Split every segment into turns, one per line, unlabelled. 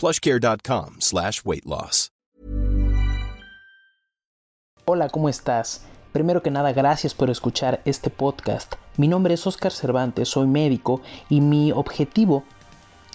plushcare.com slash weight loss.
Hola, ¿cómo estás? Primero que nada, gracias por escuchar este podcast. Mi nombre es Oscar Cervantes, soy médico y mi objetivo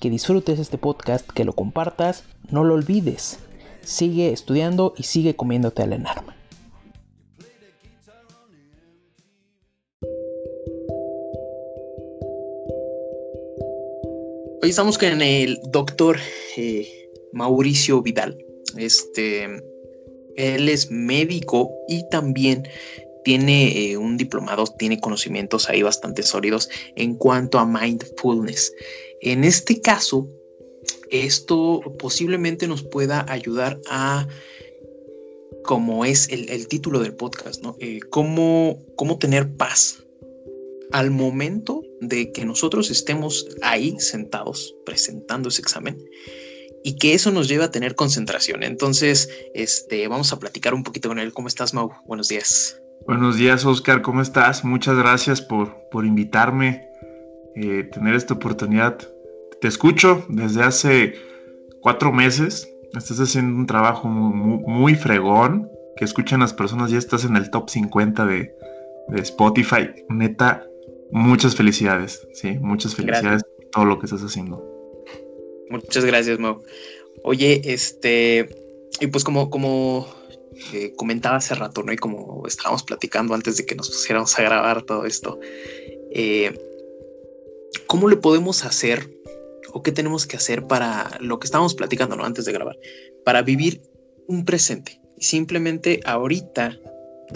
que disfrutes este podcast, que lo compartas, no lo olvides. Sigue estudiando y sigue comiéndote al enarma.
Hoy estamos con el doctor eh, Mauricio Vidal. Este, él es médico y también tiene eh, un diplomado, tiene conocimientos ahí bastante sólidos en cuanto a mindfulness. En este caso, esto posiblemente nos pueda ayudar a, como es el, título del podcast, ¿no? Eh, cómo, cómo tener paz al momento de que nosotros estemos ahí sentados presentando ese examen y que eso nos lleve a tener concentración. Entonces, este, vamos a platicar un poquito con él. ¿Cómo estás, Mau? Buenos días.
Buenos días, Oscar. ¿Cómo estás? Muchas gracias por, por invitarme, eh, tener esta oportunidad. Te escucho desde hace cuatro meses. Estás haciendo un trabajo muy, fregón. Que escuchan las personas. Ya estás en el top 50 de, de Spotify. Neta, Muchas felicidades, sí, muchas felicidades por todo lo que estás haciendo.
Muchas gracias, Mau. Oye, este, y pues como, como eh, comentaba hace rato, ¿no? Y como estábamos platicando antes de que nos pusiéramos a grabar todo esto, eh, ¿cómo le podemos hacer o qué tenemos que hacer para lo que estábamos platicando, ¿no? Antes de grabar, para vivir un presente. Y simplemente ahorita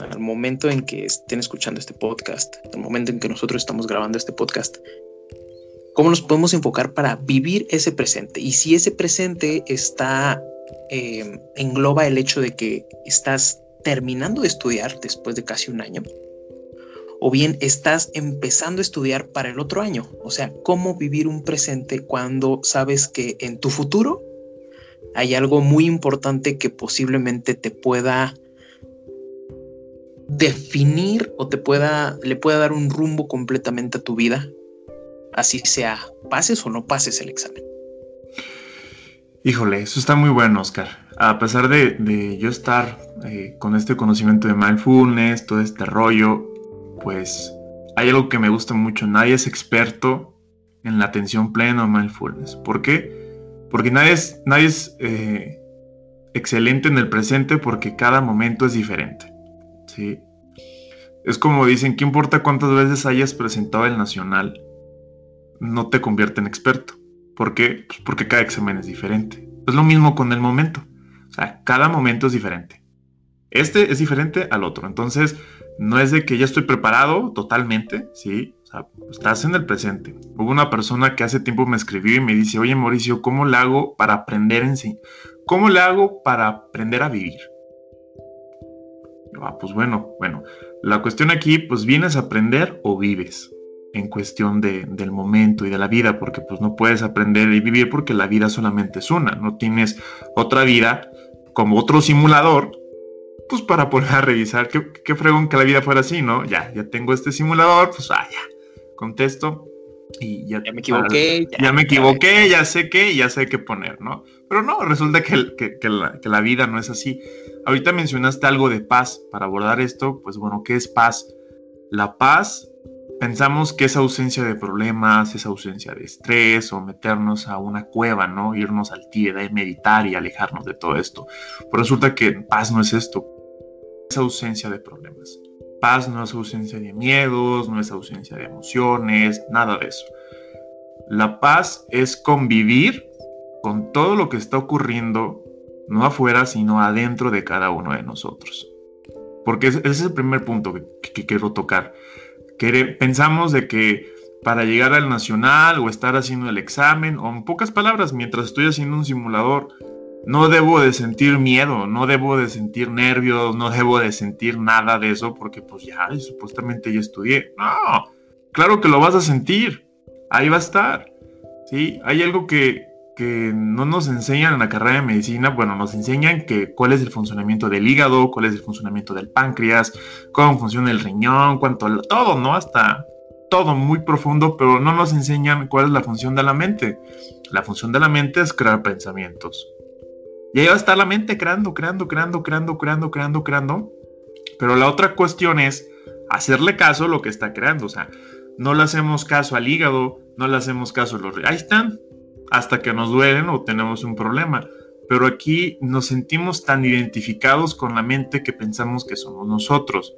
al momento en que estén escuchando este podcast, al momento en que nosotros estamos grabando este podcast, cómo nos podemos enfocar para vivir ese presente. Y si ese presente está, em, engloba el hecho de que estás terminando de estudiar después de casi un año, o bien estás empezando a estudiar para el otro año. O sea, cómo vivir un presente cuando sabes que en tu futuro hay algo muy importante que posiblemente te pueda definir o te pueda, le pueda dar un rumbo completamente a tu vida, así sea, pases o no pases el examen.
Híjole, eso está muy bueno, Oscar. A pesar de, yo estar eh, con este conocimiento de mindfulness, todo este rollo, pues hay algo que me gusta mucho. Nadie es experto en la atención plena o mindfulness. ¿Por qué? Porque nadie es, nadie es eh, excelente en el presente porque cada momento es diferente. Sí. Es como dicen, ¿qué importa cuántas veces hayas presentado el nacional? No te convierte en experto. ¿Por qué? Pues porque cada examen es diferente. Es lo mismo con el momento. O sea, cada momento es diferente. Este es diferente al otro. Entonces, no es de que ya estoy preparado totalmente, ¿sí? O sea, estás en el presente. Hubo una persona que hace tiempo me escribió y me dice, oye Mauricio, ¿cómo le hago para aprender en sí? ¿Cómo le hago para aprender a vivir? Ah, pues bueno, bueno. La cuestión aquí, pues vienes a aprender o vives en cuestión de, del momento y de la vida, porque pues no puedes aprender y vivir porque la vida solamente es una, no tienes otra vida como otro simulador, pues para poner a revisar, qué, qué fregón que la vida fuera así, ¿no? Ya, ya tengo este simulador, pues ah, ya, contesto y ya,
ya me equivoqué.
Ya, me equivoqué, ya sé qué, ya sé qué poner, ¿no? Pero no, resulta que, que, que, la, que la vida no es así. Ahorita mencionaste algo de paz. Para abordar esto, pues bueno, ¿qué es paz? La paz pensamos que es ausencia de problemas, es ausencia de estrés o meternos a una cueva, ¿no? Irnos al y meditar y alejarnos de todo esto. Pero resulta que paz no es esto, es ausencia de problemas. Paz no es ausencia de miedos, no es ausencia de emociones, nada de eso. La paz es convivir con todo lo que está ocurriendo, no afuera, sino adentro de cada uno de nosotros. Porque ese es el primer punto que, que quiero tocar pensamos de que para llegar al nacional o estar haciendo el examen, o en pocas palabras, mientras estoy haciendo un simulador, no debo de sentir miedo, no debo de sentir nervios, no debo de sentir nada de eso, porque pues ya, supuestamente ya estudié. No, claro que lo vas a sentir, ahí va a estar. ¿sí? Hay algo que, que no nos enseñan en la carrera de medicina, bueno, nos enseñan que cuál es el funcionamiento del hígado, cuál es el funcionamiento del páncreas, cómo funciona el riñón, cuánto, todo, ¿no? Hasta todo muy profundo, pero no nos enseñan cuál es la función de la mente. La función de la mente es crear pensamientos. Y ahí va a estar la mente creando, creando, creando, creando, creando, creando, creando. Pero la otra cuestión es hacerle caso a lo que está creando. O sea, no le hacemos caso al hígado, no le hacemos caso a los... Ahí están, hasta que nos duelen o tenemos un problema. Pero aquí nos sentimos tan identificados con la mente que pensamos que somos nosotros.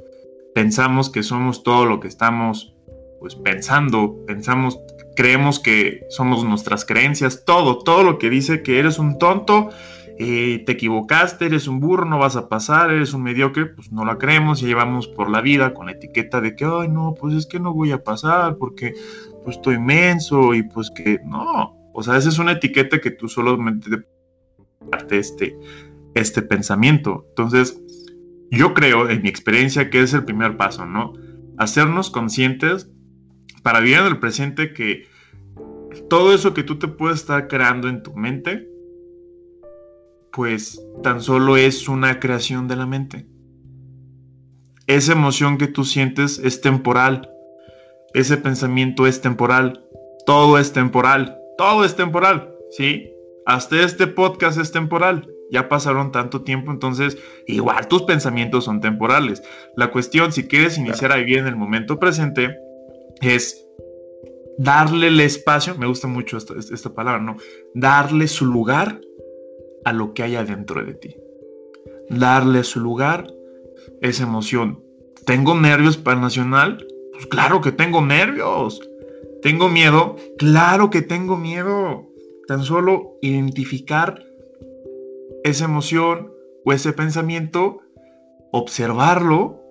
Pensamos que somos todo lo que estamos pues pensando, pensamos, creemos que somos nuestras creencias, todo, todo lo que dice que eres un tonto, eh, te equivocaste, eres un burro, no vas a pasar, eres un mediocre, pues no la creemos y llevamos por la vida con la etiqueta de que, ay, no, pues es que no voy a pasar porque pues estoy inmenso y pues que no, o sea, esa es una etiqueta que tú solamente te este, este pensamiento. Entonces, yo creo, en mi experiencia, que es el primer paso, ¿no? Hacernos conscientes para vivir en el presente que todo eso que tú te puedes estar creando en tu mente, pues tan solo es una creación de la mente. Esa emoción que tú sientes es temporal. Ese pensamiento es temporal. Todo es temporal todo es temporal, ¿sí? Hasta este podcast es temporal. Ya pasaron tanto tiempo, entonces igual tus pensamientos son temporales. La cuestión, si quieres iniciar a vivir en el momento presente, es darle el espacio, me gusta mucho esta, esta palabra, ¿no? Darle su lugar a lo que hay adentro de ti. Darle su lugar, esa emoción. ¿Tengo nervios para el nacional? Pues claro que tengo nervios. ¿Tengo miedo? Claro que tengo miedo. Tan solo identificar esa emoción o ese pensamiento, observarlo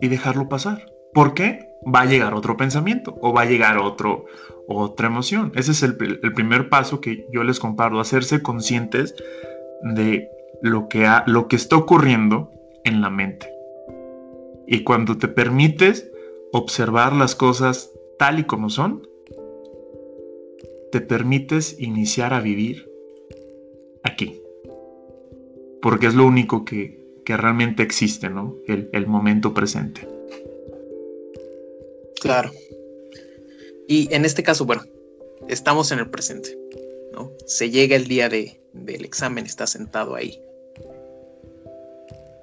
y dejarlo pasar. ¿Por qué? Va a llegar otro pensamiento o va a llegar otro, otra emoción. Ese es el, primer paso que yo les comparto, hacerse conscientes de lo que, ha, lo que está ocurriendo en la mente. Y cuando te permites observar las cosas tal y como son, te permites iniciar a vivir aquí. Porque es lo único que, realmente existe, ¿no? El, momento presente.
Claro. Y en este caso, bueno, estamos en el presente, ¿no? Se llega el día de, del examen, está sentado ahí.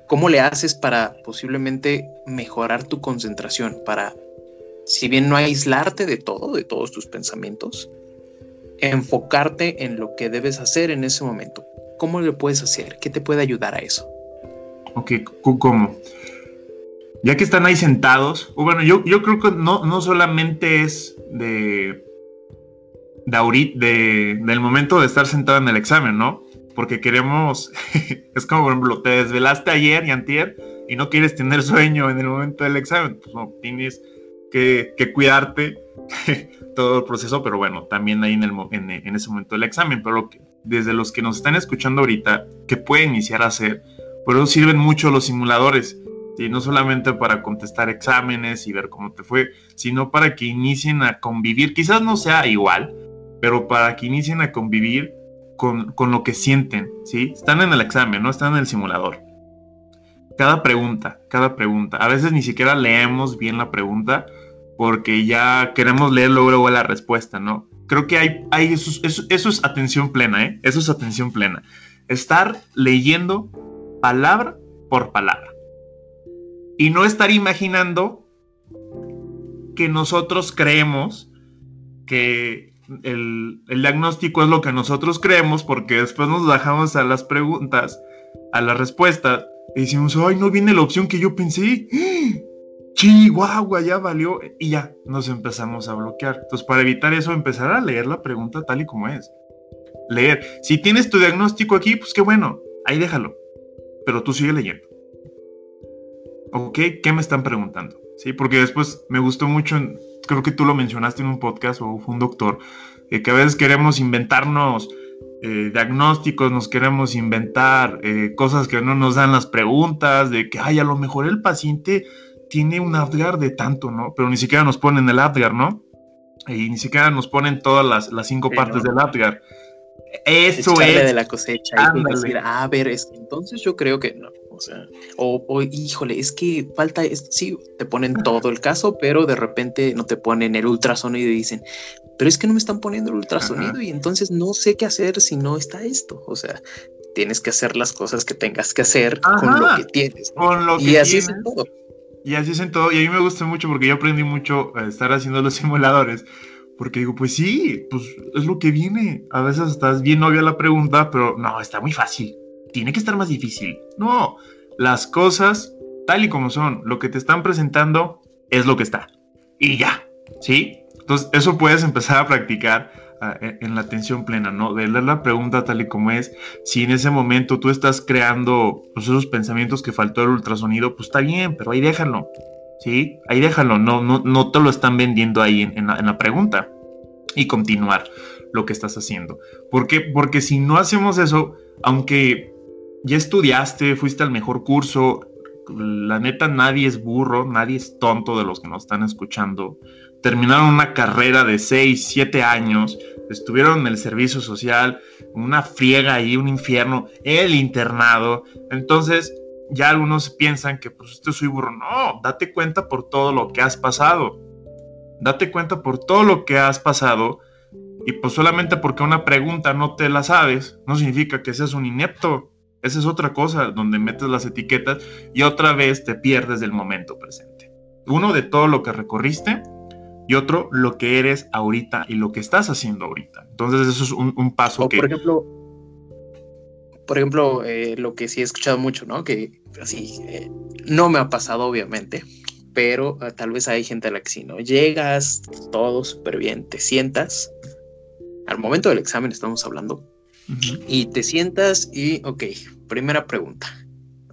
¿Cómo le haces para posiblemente mejorar tu concentración? Para, si bien no aislarte de todo, de todos tus pensamientos, enfocarte en lo que debes hacer en ese momento. ¿Cómo lo puedes hacer? ¿Qué te puede ayudar a eso?
Ok, ¿cómo? Ya que están ahí sentados, o bueno, yo, yo creo que no, no solamente es de, de, de, del momento de estar sentado en el examen, ¿no? porque queremos, es como por ejemplo, te desvelaste ayer y antier y no quieres tener sueño en el momento del examen, pues no, tienes que, cuidarte todo el proceso, pero bueno, también ahí en, el, en, ese momento del examen, pero desde los que nos están escuchando ahorita, que pueden iniciar a hacer, por eso sirven mucho los simuladores, ¿sí? no solamente para contestar exámenes y ver cómo te fue, sino para que inicien a convivir, quizás no sea igual, pero para que inicien a convivir con, con lo que sienten, ¿sí? Están en el examen, no están en el simulador cada pregunta, cada pregunta. A veces ni siquiera leemos bien la pregunta porque ya queremos leer luego, la respuesta, ¿no? Creo que hay, hay eso, eso, es atención plena, ¿eh? Eso es atención plena. Estar leyendo palabra por palabra. Y no estar imaginando que nosotros creemos que el, diagnóstico es lo que nosotros creemos, porque después nos bajamos a las preguntas, a la respuesta, y decimos, ay, no viene la opción que yo pensé. Chihuahua, ya valió. Y ya nos empezamos a bloquear. Entonces, para evitar eso, empezar a leer la pregunta tal y como es. Leer. Si tienes tu diagnóstico aquí, pues qué bueno. Ahí déjalo. Pero tú sigue leyendo. ¿Ok? ¿Qué me están preguntando? Sí, porque después me gustó mucho, creo que tú lo mencionaste en un podcast o fue un doctor, eh, que a veces queremos inventarnos eh, diagnósticos, nos queremos inventar eh, cosas que no nos dan las preguntas, de que, ay, a lo mejor el paciente tiene un Apgar de tanto, ¿no? Pero ni siquiera nos ponen el Apgar, ¿no? Y ni siquiera nos ponen todas las, cinco partes del Apgar. Eso es.
de la cosecha y decir, ah, a ver, es entonces yo creo que no. O sea, o, híjole, es que falta esto. Sí, te ponen todo el caso, pero de repente no te ponen el ultrasonido y dicen, pero es que no me están poniendo el ultrasonido y entonces no sé qué hacer si no está esto. O sea, tienes que hacer las cosas que tengas que hacer con lo que tienes.
Con lo y así es en todo. Y así es en todo. Y a mí me gusta mucho porque yo aprendí mucho a estar haciendo los simuladores. Porque digo, pues sí, pues es lo que viene. A veces estás bien obvia la pregunta, pero no, está muy fácil. Tiene que estar más difícil. No, las cosas tal y como son, lo que te están presentando es lo que está. Y ya, ¿sí? Entonces, eso puedes empezar a practicar ah, en la atención plena, ¿no? De leer la pregunta tal y como es. Si en ese momento tú estás creando pues, esos pensamientos que faltó el ultrasonido, pues está bien, pero ahí déjalo, ¿sí? Ahí déjalo, no, no, no te lo están vendiendo ahí en, la, en la pregunta. Y continuar lo que estás haciendo. ¿Por qué? Porque si no hacemos eso, aunque ya estudiaste, fuiste al mejor curso, la neta nadie es burro, nadie es tonto de los que nos están escuchando terminaron una carrera de 6, 7 años, estuvieron en el servicio social, una friega ahí, un infierno, el internado. Entonces, ya algunos piensan que pues esto soy burro. No, date cuenta por todo lo que has pasado. Date cuenta por todo lo que has pasado. Y pues solamente porque una pregunta no te la sabes, no significa que seas un inepto. Esa es otra cosa donde metes las etiquetas y otra vez te pierdes del momento presente. Uno de todo lo que recorriste y otro lo que eres ahorita y lo que estás haciendo ahorita. Entonces eso es un, paso que...
Por ejemplo, por ejemplo eh, lo que sí he escuchado mucho, ¿no? Que así, eh, no me ha pasado obviamente, pero eh, tal vez hay gente a la que sí, ¿no? Llegas, todo súper bien, te sientas, al momento del examen estamos hablando, y te sientas y, ok, primera pregunta.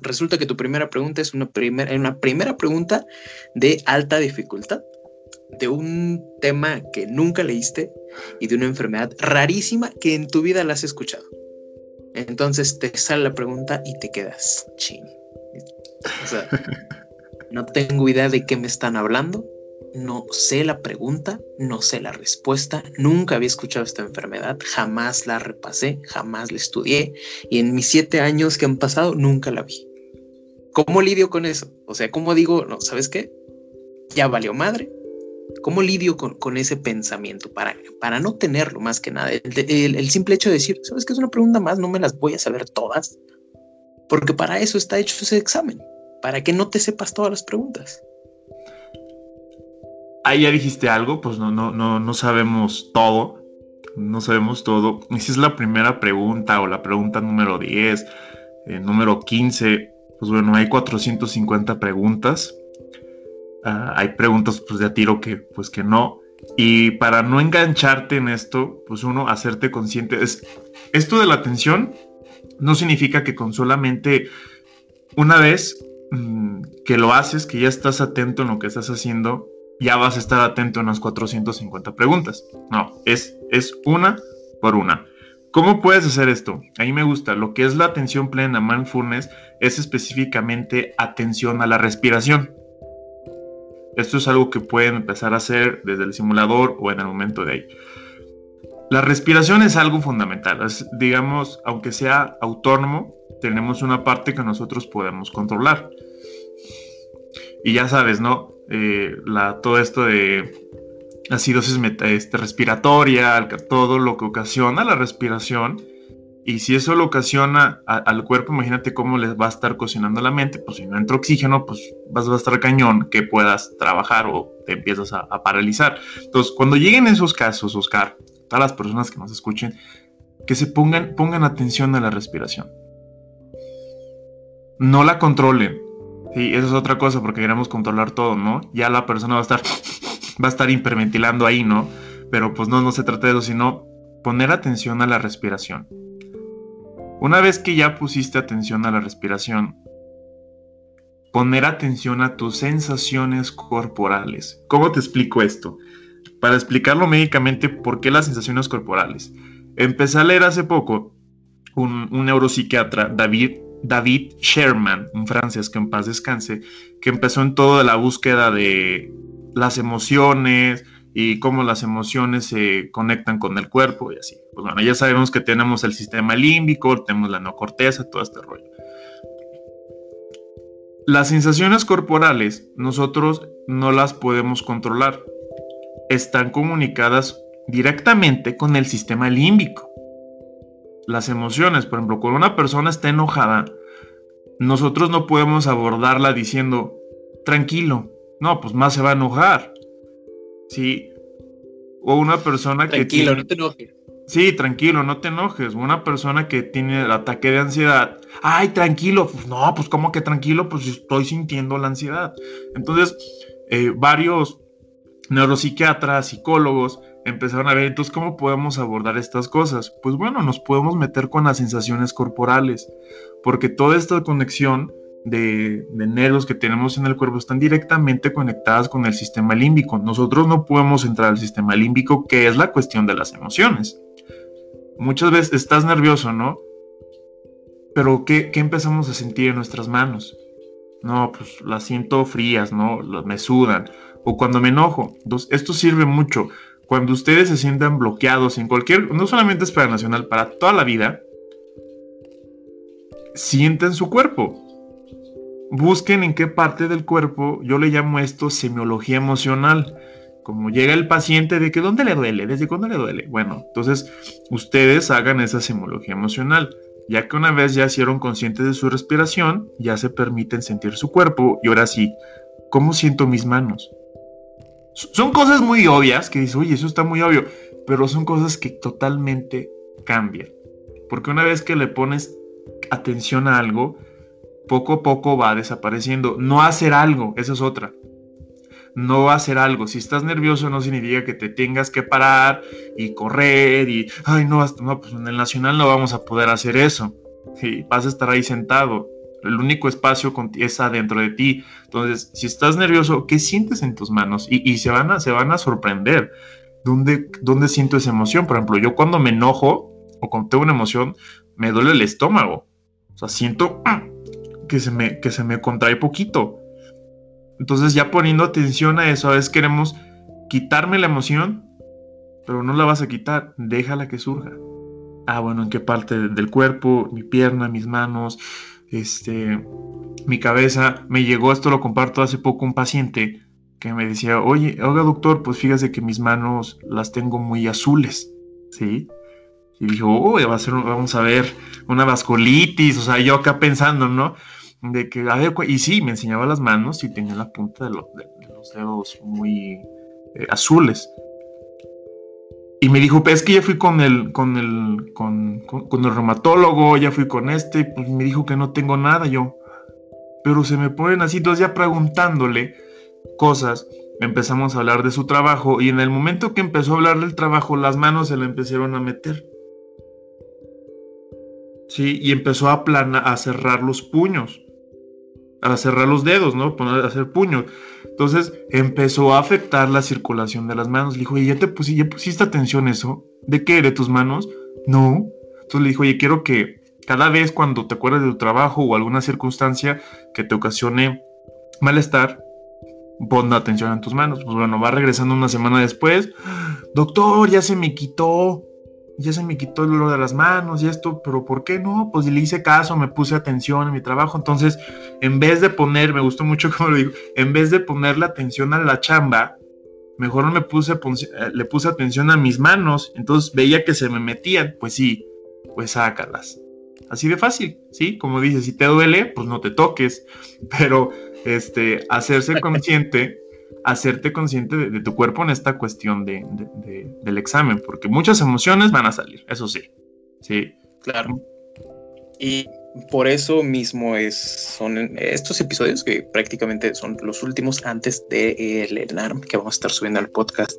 Resulta que tu primera pregunta es una, primera una primera pregunta de alta dificultad de un tema que nunca leíste y de una enfermedad rarísima que en tu vida la has escuchado. Entonces te sale la pregunta y te quedas ching. O sea, no tengo idea de qué me están hablando, no sé la pregunta, no sé la respuesta, nunca había escuchado esta enfermedad, jamás la repasé, jamás la estudié y en mis siete años que han pasado nunca la vi. ¿Cómo lidio con eso? O sea, ¿cómo digo, no, ¿sabes qué? Ya valió madre, ¿Cómo lidio con, ese pensamiento para, para no tenerlo más que nada? El, simple hecho de decir, ¿sabes qué es una pregunta más? No me las voy a saber todas. Porque para eso está hecho ese examen, para que no te sepas todas las preguntas.
Ahí ya dijiste algo, pues no, no, no, no sabemos todo. No sabemos todo. Y si es la primera pregunta o la pregunta número 10, eh, número 15, pues bueno, hay 450 preguntas Ah, hay preguntas pues de a tiro que pues que no. Y para no engancharte en esto, pues uno hacerte consciente es esto de la atención no significa que con solamente una vez mm, que lo haces, que ya estás atento en lo que estás haciendo, ya vas a estar atento en las 450 preguntas. No, es, es una por una. ¿Cómo puedes hacer esto? A mí me gusta. Lo que es la atención plena mindfulness es específicamente atención a la respiración. Esto es algo que pueden empezar a hacer desde el simulador o en el momento de ahí. La respiración es algo fundamental. digamos, aunque sea autónomo, tenemos una parte que nosotros podemos controlar. Y ya sabes, ¿no? Eh, la, todo esto de acidosis este, respiratoria, todo lo que ocasiona la respiración. Y si eso lo ocasiona al cuerpo, imagínate cómo les va a estar cocinando la mente. Pues si no entra oxígeno, pues vas, a estar cañón que puedas trabajar o te empiezas a, paralizar. Entonces, cuando lleguen esos casos, Oscar, todas las personas que nos escuchen, que se pongan, pongan atención a la respiración. No la controlen. Sí, eso es otra cosa porque queremos controlar todo, ¿no? Ya la persona va a estar, va a estar hiperventilando ahí, ¿no? Pero pues no, no se trata de eso, sino poner atención a la respiración. Una vez que ya pusiste atención a la respiración, poner atención a tus sensaciones corporales. ¿Cómo te explico esto? para explicarlo médicamente por qué las sensaciones corporales. Empecé a leer hace poco un, neuropsiquiatra, David, David Sherman, un francés que en paz descanse, que empezó en todo de la búsqueda de las emociones y cómo las emociones se conectan con el cuerpo y así. Pues bueno, ya sabemos que tenemos el sistema límbico, tenemos la neocorteza, todo este rollo. Las sensaciones corporales nosotros no las podemos controlar están comunicadas directamente con el sistema límbico. Las emociones, por ejemplo, cuando una persona está enojada, nosotros no podemos abordarla diciendo, tranquilo, no, pues más se va a enojar. ¿Sí? O una persona
que... Tranquilo, no te enojes.
Sí, tranquilo, no te enojes. Una persona que tiene el ataque de ansiedad, ay, tranquilo, pues no, pues como que tranquilo, pues estoy sintiendo la ansiedad. Entonces, eh, varios neuropsiquiatras, psicólogos, empezaron a ver entonces cómo podemos abordar estas cosas. Pues bueno, nos podemos meter con las sensaciones corporales, porque toda esta conexión de, nervios que tenemos en el cuerpo están directamente conectadas con el sistema límbico. Nosotros no podemos entrar al sistema límbico, que es la cuestión de las emociones. Muchas veces estás nervioso, ¿no? Pero ¿qué, qué empezamos a sentir en nuestras manos? No, pues las siento frías, ¿no? Me sudan o cuando me enojo. Entonces, esto sirve mucho. Cuando ustedes se sientan bloqueados en cualquier, no solamente es para Nacional, para toda la vida, sienten su cuerpo. Busquen en qué parte del cuerpo, yo le llamo esto semiología emocional. Como llega el paciente de que dónde le duele, desde cuándo le duele. Bueno, entonces ustedes hagan esa semiología emocional. Ya que una vez ya hicieron conscientes de su respiración, ya se permiten sentir su cuerpo y ahora sí, ¿cómo siento mis manos? Son cosas muy obvias que dices, oye, eso está muy obvio, pero son cosas que totalmente cambian. Porque una vez que le pones atención a algo, poco a poco va desapareciendo. No hacer algo, esa es otra. No hacer algo. Si estás nervioso no significa que te tengas que parar y correr y, ay, no, no pues en el nacional no vamos a poder hacer eso. Y vas a estar ahí sentado. El único espacio es adentro de ti. Entonces, si estás nervioso, ¿qué sientes en tus manos? Y, se, van a, se van a sorprender. ¿Dónde, ¿Dónde siento esa emoción? Por ejemplo, yo cuando me enojo o cuando tengo una emoción, me duele el estómago. O sea, siento que se me, que se me contrae poquito. Entonces, ya poniendo atención a eso, a veces queremos quitarme la emoción, pero no la vas a quitar, déjala que surja. Ah, bueno, ¿en qué parte del cuerpo? Mi pierna, mis manos, este, mi cabeza, me llegó, esto lo comparto hace poco, un paciente que me decía, oye, oiga doctor, pues fíjese que mis manos las tengo muy azules, ¿sí? Y dijo, oh, va a ser, vamos a ver, una vasculitis, o sea, yo acá pensando, ¿no? De que, a ver, y sí, me enseñaba las manos y tenía la punta de, los dedos muy eh, azules. Y me dijo, es que ya fui con el, con el, con, el reumatólogo, ya fui con este, pues me dijo que no tengo nada yo. Pero se me ponen así, entonces ya preguntándole cosas, empezamos a hablar de su trabajo y en el momento que empezó a hablar del trabajo, las manos se le empezaron a meter. ¿sí? Y empezó a, plana, a cerrar los puños, a cerrar los dedos, ¿no? A hacer puños. Entonces empezó a afectar la circulación de las manos. Le dijo, oye, ¿ya te pusiste, ya pusiste atención eso? ¿De qué? ¿De tus manos? No. Entonces le dijo, oye, quiero que cada vez cuando te acuerdes de tu trabajo o alguna circunstancia que te ocasione malestar, pon atención en tus manos. Pues bueno, va regresando una semana después. Doctor, ya se me quitó ya se me quitó el dolor de las manos y esto, pero ¿por qué no? Pues le hice caso, me puse atención en mi trabajo. Entonces, en vez de poner, me gustó mucho como lo digo, en vez de ponerle atención a la chamba, mejor me puse, eh, le puse atención a mis manos. Entonces veía que se me metían, pues sí, pues sácalas. Así de fácil, ¿sí? Como dices, si te duele, pues no te toques. Pero este, hacerse consciente hacerte consciente de, tu cuerpo en esta cuestión de, del examen, porque muchas emociones van a salir, eso sí. Sí.
Claro. Y por eso mismo es, son estos episodios que prácticamente son los últimos antes de ENARM que vamos a estar subiendo al podcast.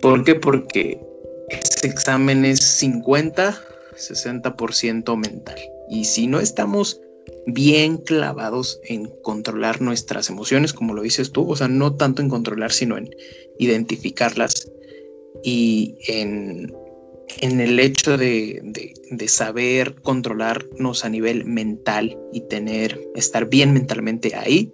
¿Por qué? Porque ese examen es 50, 60% mental. Y si no estamos bien clavados en controlar nuestras emociones, como lo dices tú, o sea, no tanto en controlar, sino en identificarlas y en, en el hecho de, de, saber controlarnos a nivel mental y tener, estar bien mentalmente ahí,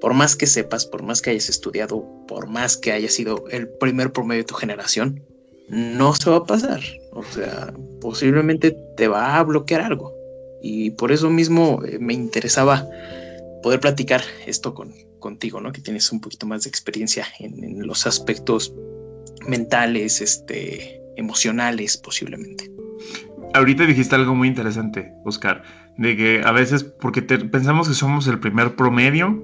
por más que sepas, por más que hayas estudiado, por más que haya sido el primer promedio de tu generación, no se va a pasar. O sea, posiblemente te va a bloquear algo. Y por eso mismo eh, me interesaba poder platicar esto con, contigo, ¿no? Que tienes un poquito más de experiencia en, los aspectos mentales, este, emocionales, posiblemente.
Ahorita dijiste algo muy interesante, Oscar, de que a veces, porque pensamos que somos el primer promedio,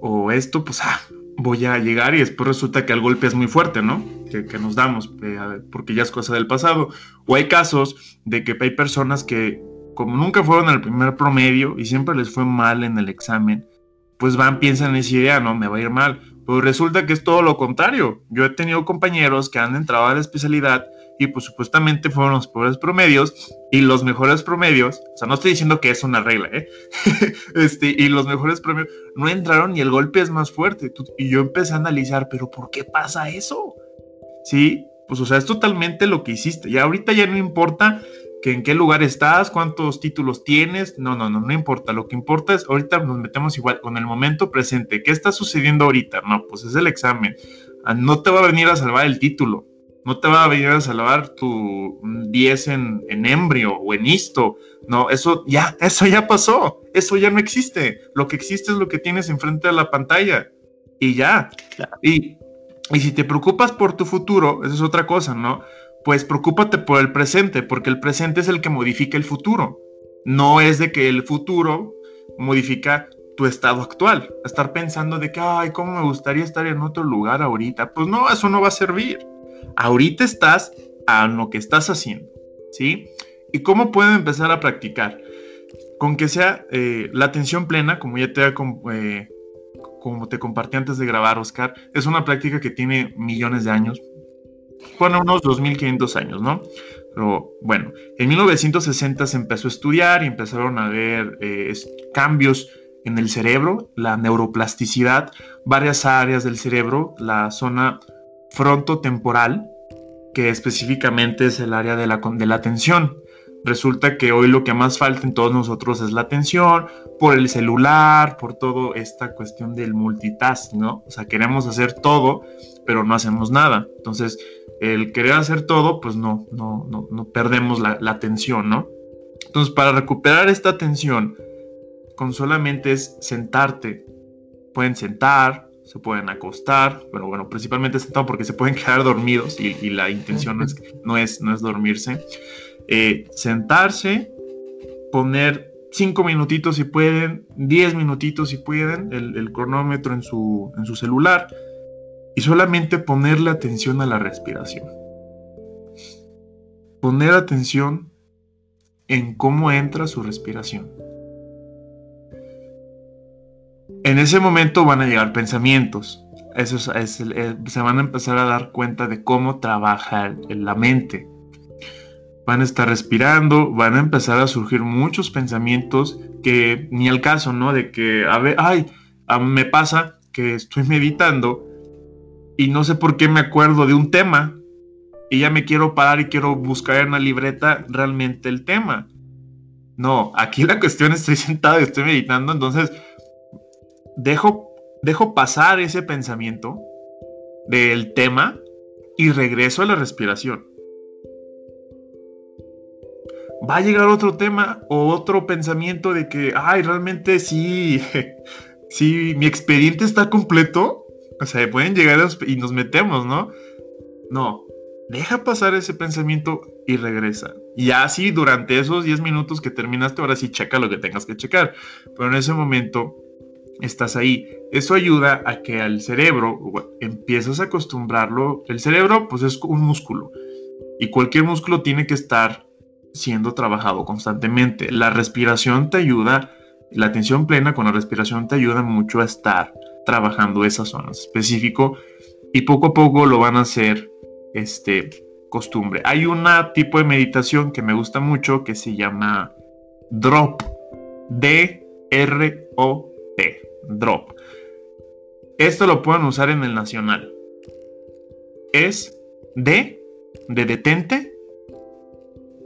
o esto, pues, ah, voy a llegar y después resulta que el golpe es muy fuerte, ¿no? Que, que nos damos, eh, porque ya es cosa del pasado. O hay casos de que hay personas que como nunca fueron al primer promedio y siempre les fue mal en el examen, pues van, piensan en esa idea, no, me va a ir mal. Pero resulta que es todo lo contrario. Yo he tenido compañeros que han entrado a la especialidad y pues supuestamente fueron los peores promedios y los mejores promedios, o sea, no estoy diciendo que es una regla, ¿eh? este, y los mejores promedios no entraron y el golpe es más fuerte. Y yo empecé a analizar, pero ¿por qué pasa eso? Sí, pues o sea, es totalmente lo que hiciste. Y ahorita ya no importa que en qué lugar estás, cuántos títulos tienes, no, no, no, no importa. Lo que importa es, ahorita nos metemos igual con el momento presente. ¿Qué está sucediendo ahorita? No, pues es el examen. Ah, no te va a venir a salvar el título, no te va a venir a salvar tu 10 en, en embrio o en isto. No, eso ya, eso ya pasó, eso ya no existe. Lo que existe es lo que tienes enfrente de la pantalla y ya. Y, y si te preocupas por tu futuro, esa es otra cosa, ¿no? Pues preocúpate por el presente, porque el presente es el que modifica el futuro. No es de que el futuro modifica tu estado actual. Estar pensando de que, ay, ¿cómo me gustaría estar en otro lugar ahorita? Pues no, eso no va a servir. Ahorita estás a lo que estás haciendo, ¿sí? ¿Y cómo pueden empezar a practicar? Con que sea eh, la atención plena, como ya te, eh, como te compartí antes de grabar, Oscar, es una práctica que tiene millones de años, bueno, unos 2500 años, ¿no? Pero bueno, en 1960 se empezó a estudiar y empezaron a ver eh, cambios en el cerebro, la neuroplasticidad, varias áreas del cerebro, la zona frontotemporal, que específicamente es el área de la, de la atención. Resulta que hoy lo que más falta en todos nosotros es la atención, por el celular, por toda esta cuestión del multitask, ¿no? O sea, queremos hacer todo, pero no hacemos nada. Entonces, el querer hacer todo, pues no, no, no, no perdemos la, atención, ¿no? Entonces, para recuperar esta atención, con solamente es sentarte. Pueden sentar, se pueden acostar, pero bueno, principalmente sentado porque se pueden quedar dormidos y, la intención no es, no es, no es dormirse. Eh, sentarse, poner cinco minutitos si pueden, diez minutitos si pueden, el, el cronómetro en su, en su celular y solamente ponerle atención a la respiración. Poner atención en cómo entra su respiración. En ese momento van a llegar pensamientos. Eso se van a empezar a dar cuenta de cómo trabaja la mente. van a estar respirando, van a empezar a surgir muchos pensamientos que ni al caso, ¿no? De que, a ver, ay, me pasa que estoy meditando y no sé por qué me acuerdo de un tema y ya me quiero parar y quiero buscar en la libreta realmente el tema. No, aquí la cuestión estoy sentado y estoy meditando, entonces dejo, dejo pasar ese pensamiento del tema y regreso a la respiración. Va a llegar otro tema o otro pensamiento de que, ay, realmente sí, sí, mi expediente está completo. O sea, pueden llegar y nos metemos, ¿no? No, deja pasar ese pensamiento y regresa. Y así durante esos 10 minutos que terminaste, ahora sí checa lo que tengas que checar. Pero en ese momento estás ahí. Eso ayuda a que al cerebro empiezas a acostumbrarlo. El cerebro pues es un músculo y cualquier músculo tiene que estar siendo trabajado constantemente. La respiración te ayuda, la atención plena con la respiración te ayuda mucho a estar trabajando esas zonas específico y poco a poco lo van a hacer este costumbre. Hay un tipo de meditación que me gusta mucho que se llama drop. D R O P. Drop. Esto lo pueden usar en el nacional. Es D de detente.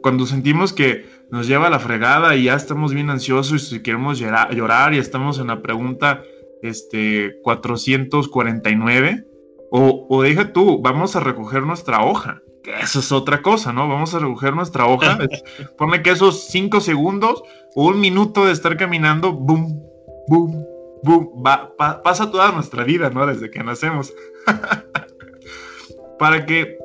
Cuando sentimos que nos lleva a la fregada y ya estamos bien ansiosos y queremos llorar, y estamos en la pregunta este, 449 o, o deja tú, vamos a recoger nuestra hoja. Que eso es otra cosa, ¿no? Vamos a recoger nuestra hoja. Pone que esos cinco segundos o un minuto de estar caminando, boom, boom, boom, pasa toda nuestra vida, ¿no? Desde que nacemos. Para que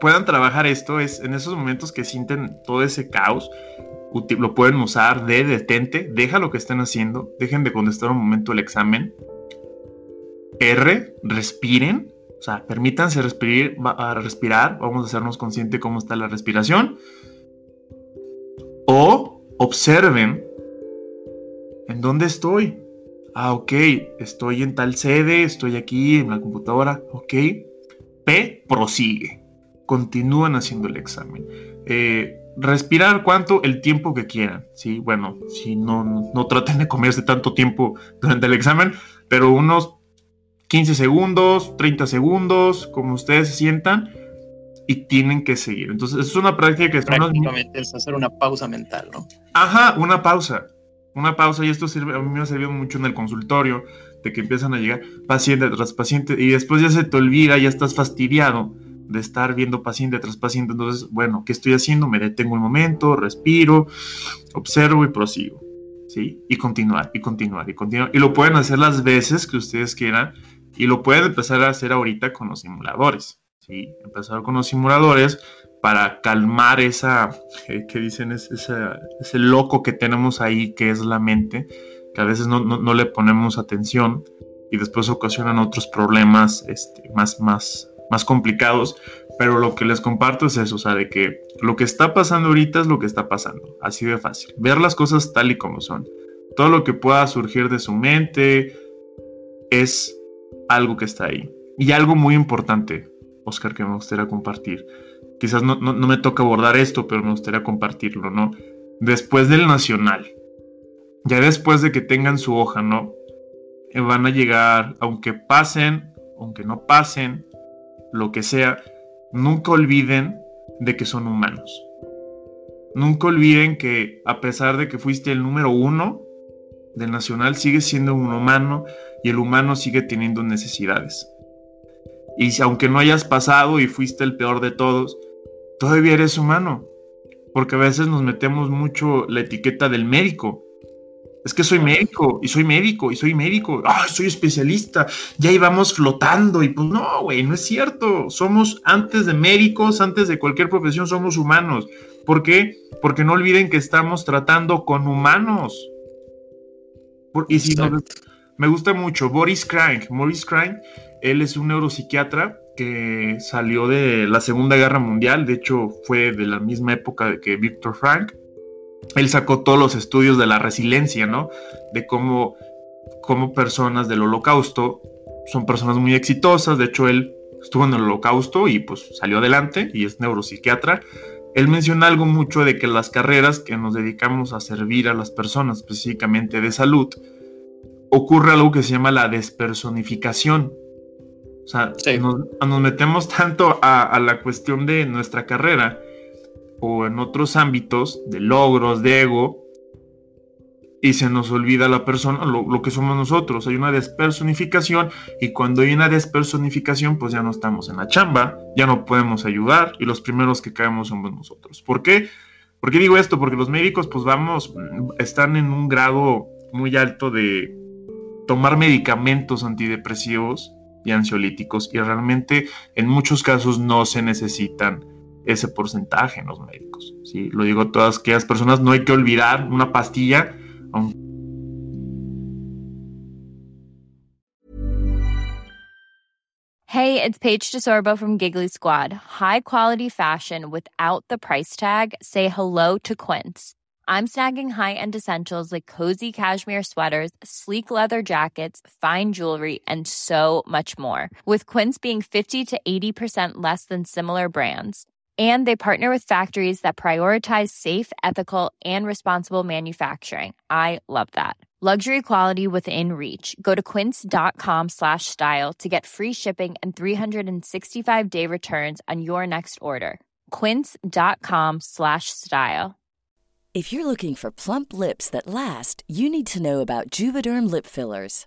puedan trabajar esto, es en esos momentos que sienten todo ese caos, lo pueden usar de detente, deja lo que estén haciendo, dejen de contestar un momento el examen R, respiren, o sea, permítanse respirar, respirar, vamos a hacernos consciente cómo está la respiración. O observen en dónde estoy. Ah, ok, estoy en tal sede, estoy aquí en la computadora, ok. P, prosigue. Continúan haciendo el examen. Eh, respirar cuánto, el tiempo que quieran, ¿sí? Bueno, si no, no traten de comerse tanto tiempo durante el examen, pero unos 15 segundos, 30 segundos, como ustedes se sientan, y tienen que seguir. Entonces, es una práctica que...
Prácticamente es hacer una pausa mental, ¿no?
Ajá, una pausa. Una pausa, y esto sirve, a mí me ha servido mucho en el consultorio, de que empiezan a llegar paciente tras paciente, y después ya se te olvida, ya estás fastidiado de estar viendo paciente tras paciente. Entonces, bueno, ¿qué estoy haciendo? Me detengo un momento, respiro, observo y prosigo. ¿Sí? Y continuar, y continuar, y continuar. Y lo pueden hacer las veces que ustedes quieran y lo pueden empezar a hacer ahorita con los simuladores. ¿sí? Empezar con los simuladores para calmar esa, eh, que dicen? Es, ese loco que tenemos ahí, que es la mente, que a veces no, no, le ponemos atención y después ocasionan otros problemas este, más, más, más complicados. Pero lo que les comparto es eso, o sea, de que lo que está pasando ahorita es lo que está pasando, así de fácil. Ver las cosas tal y como son. Todo lo que pueda surgir de su mente es algo que está ahí. Y algo muy importante, Oscar, que me gustaría compartir. Quizás no, me toca abordar esto, pero me gustaría compartirlo, ¿no? Después del nacional, ya después de que tengan su hoja, ¿no? Eh, van a llegar, aunque pasen, aunque no pasen, lo que sea, nunca olviden de que son humanos. Nunca olviden que a pesar de que fuiste el número uno del nacional, sigues siendo un humano y el humano sigue teniendo necesidades. Y aunque no hayas pasado y fuiste el peor de todos, todavía eres humano. Porque a veces nos metemos mucho la etiqueta del médico. Es que soy médico, y soy médico, y soy médico, ah, soy especialista, ya íbamos flotando, y pues no, güey, no es cierto. Somos antes de médicos, antes de cualquier profesión, somos humanos. ¿Por qué? Porque no olviden que estamos tratando con humanos. Y si me gusta mucho Boris Crank. Boris Crank, él es un neuropsiquiatra que salió de la Segunda Guerra Mundial, de hecho fue de la misma época que Víctor Frank. Él sacó todos los estudios de la resiliencia, ¿no? De cómo, cómo personas del holocausto son personas muy exitosas, de hecho él estuvo en el holocausto y pues salió adelante y es neuropsiquiatra. él menciona algo mucho de que las carreras que nos dedicamos a servir a las personas, específicamente de salud, ocurre algo que se llama la despersonificación. O sea, nos, metemos tanto a, la cuestión de nuestra carrera o en otros ámbitos de logros, de ego, y se nos olvida la persona, lo, que somos nosotros. Hay una despersonificación y cuando hay una despersonificación, pues ya no estamos en la chamba, ya no podemos ayudar y los primeros que caemos somos nosotros. ¿Por qué? ¿Por qué digo esto? Porque los médicos, pues vamos, están en un grado muy alto de tomar medicamentos antidepresivos y ansiolíticos y realmente en muchos casos no se necesitan ese porcentaje en los médicos. ¿sí? Lo digo a todas aquellas personas, no hay que olvidar una pastilla
Hey, it's Paige DeSorbo from Giggly Squad. High quality fashion without the price tag. Say hello to Quince. I'm snagging high-end essentials like cozy cashmere sweaters, sleek leather jackets, fine jewelry, and so much more. With Quince being 50 to 80% less than similar brands and they partner with factories that prioritize safe ethical and responsible manufacturing. I love that. Luxury quality within reach. Go to quince.com slash style to get free shipping and 365 day returns on your next order. quince.com slash style.
If you're looking for plump lips that last you need to know about juvederm lip fillers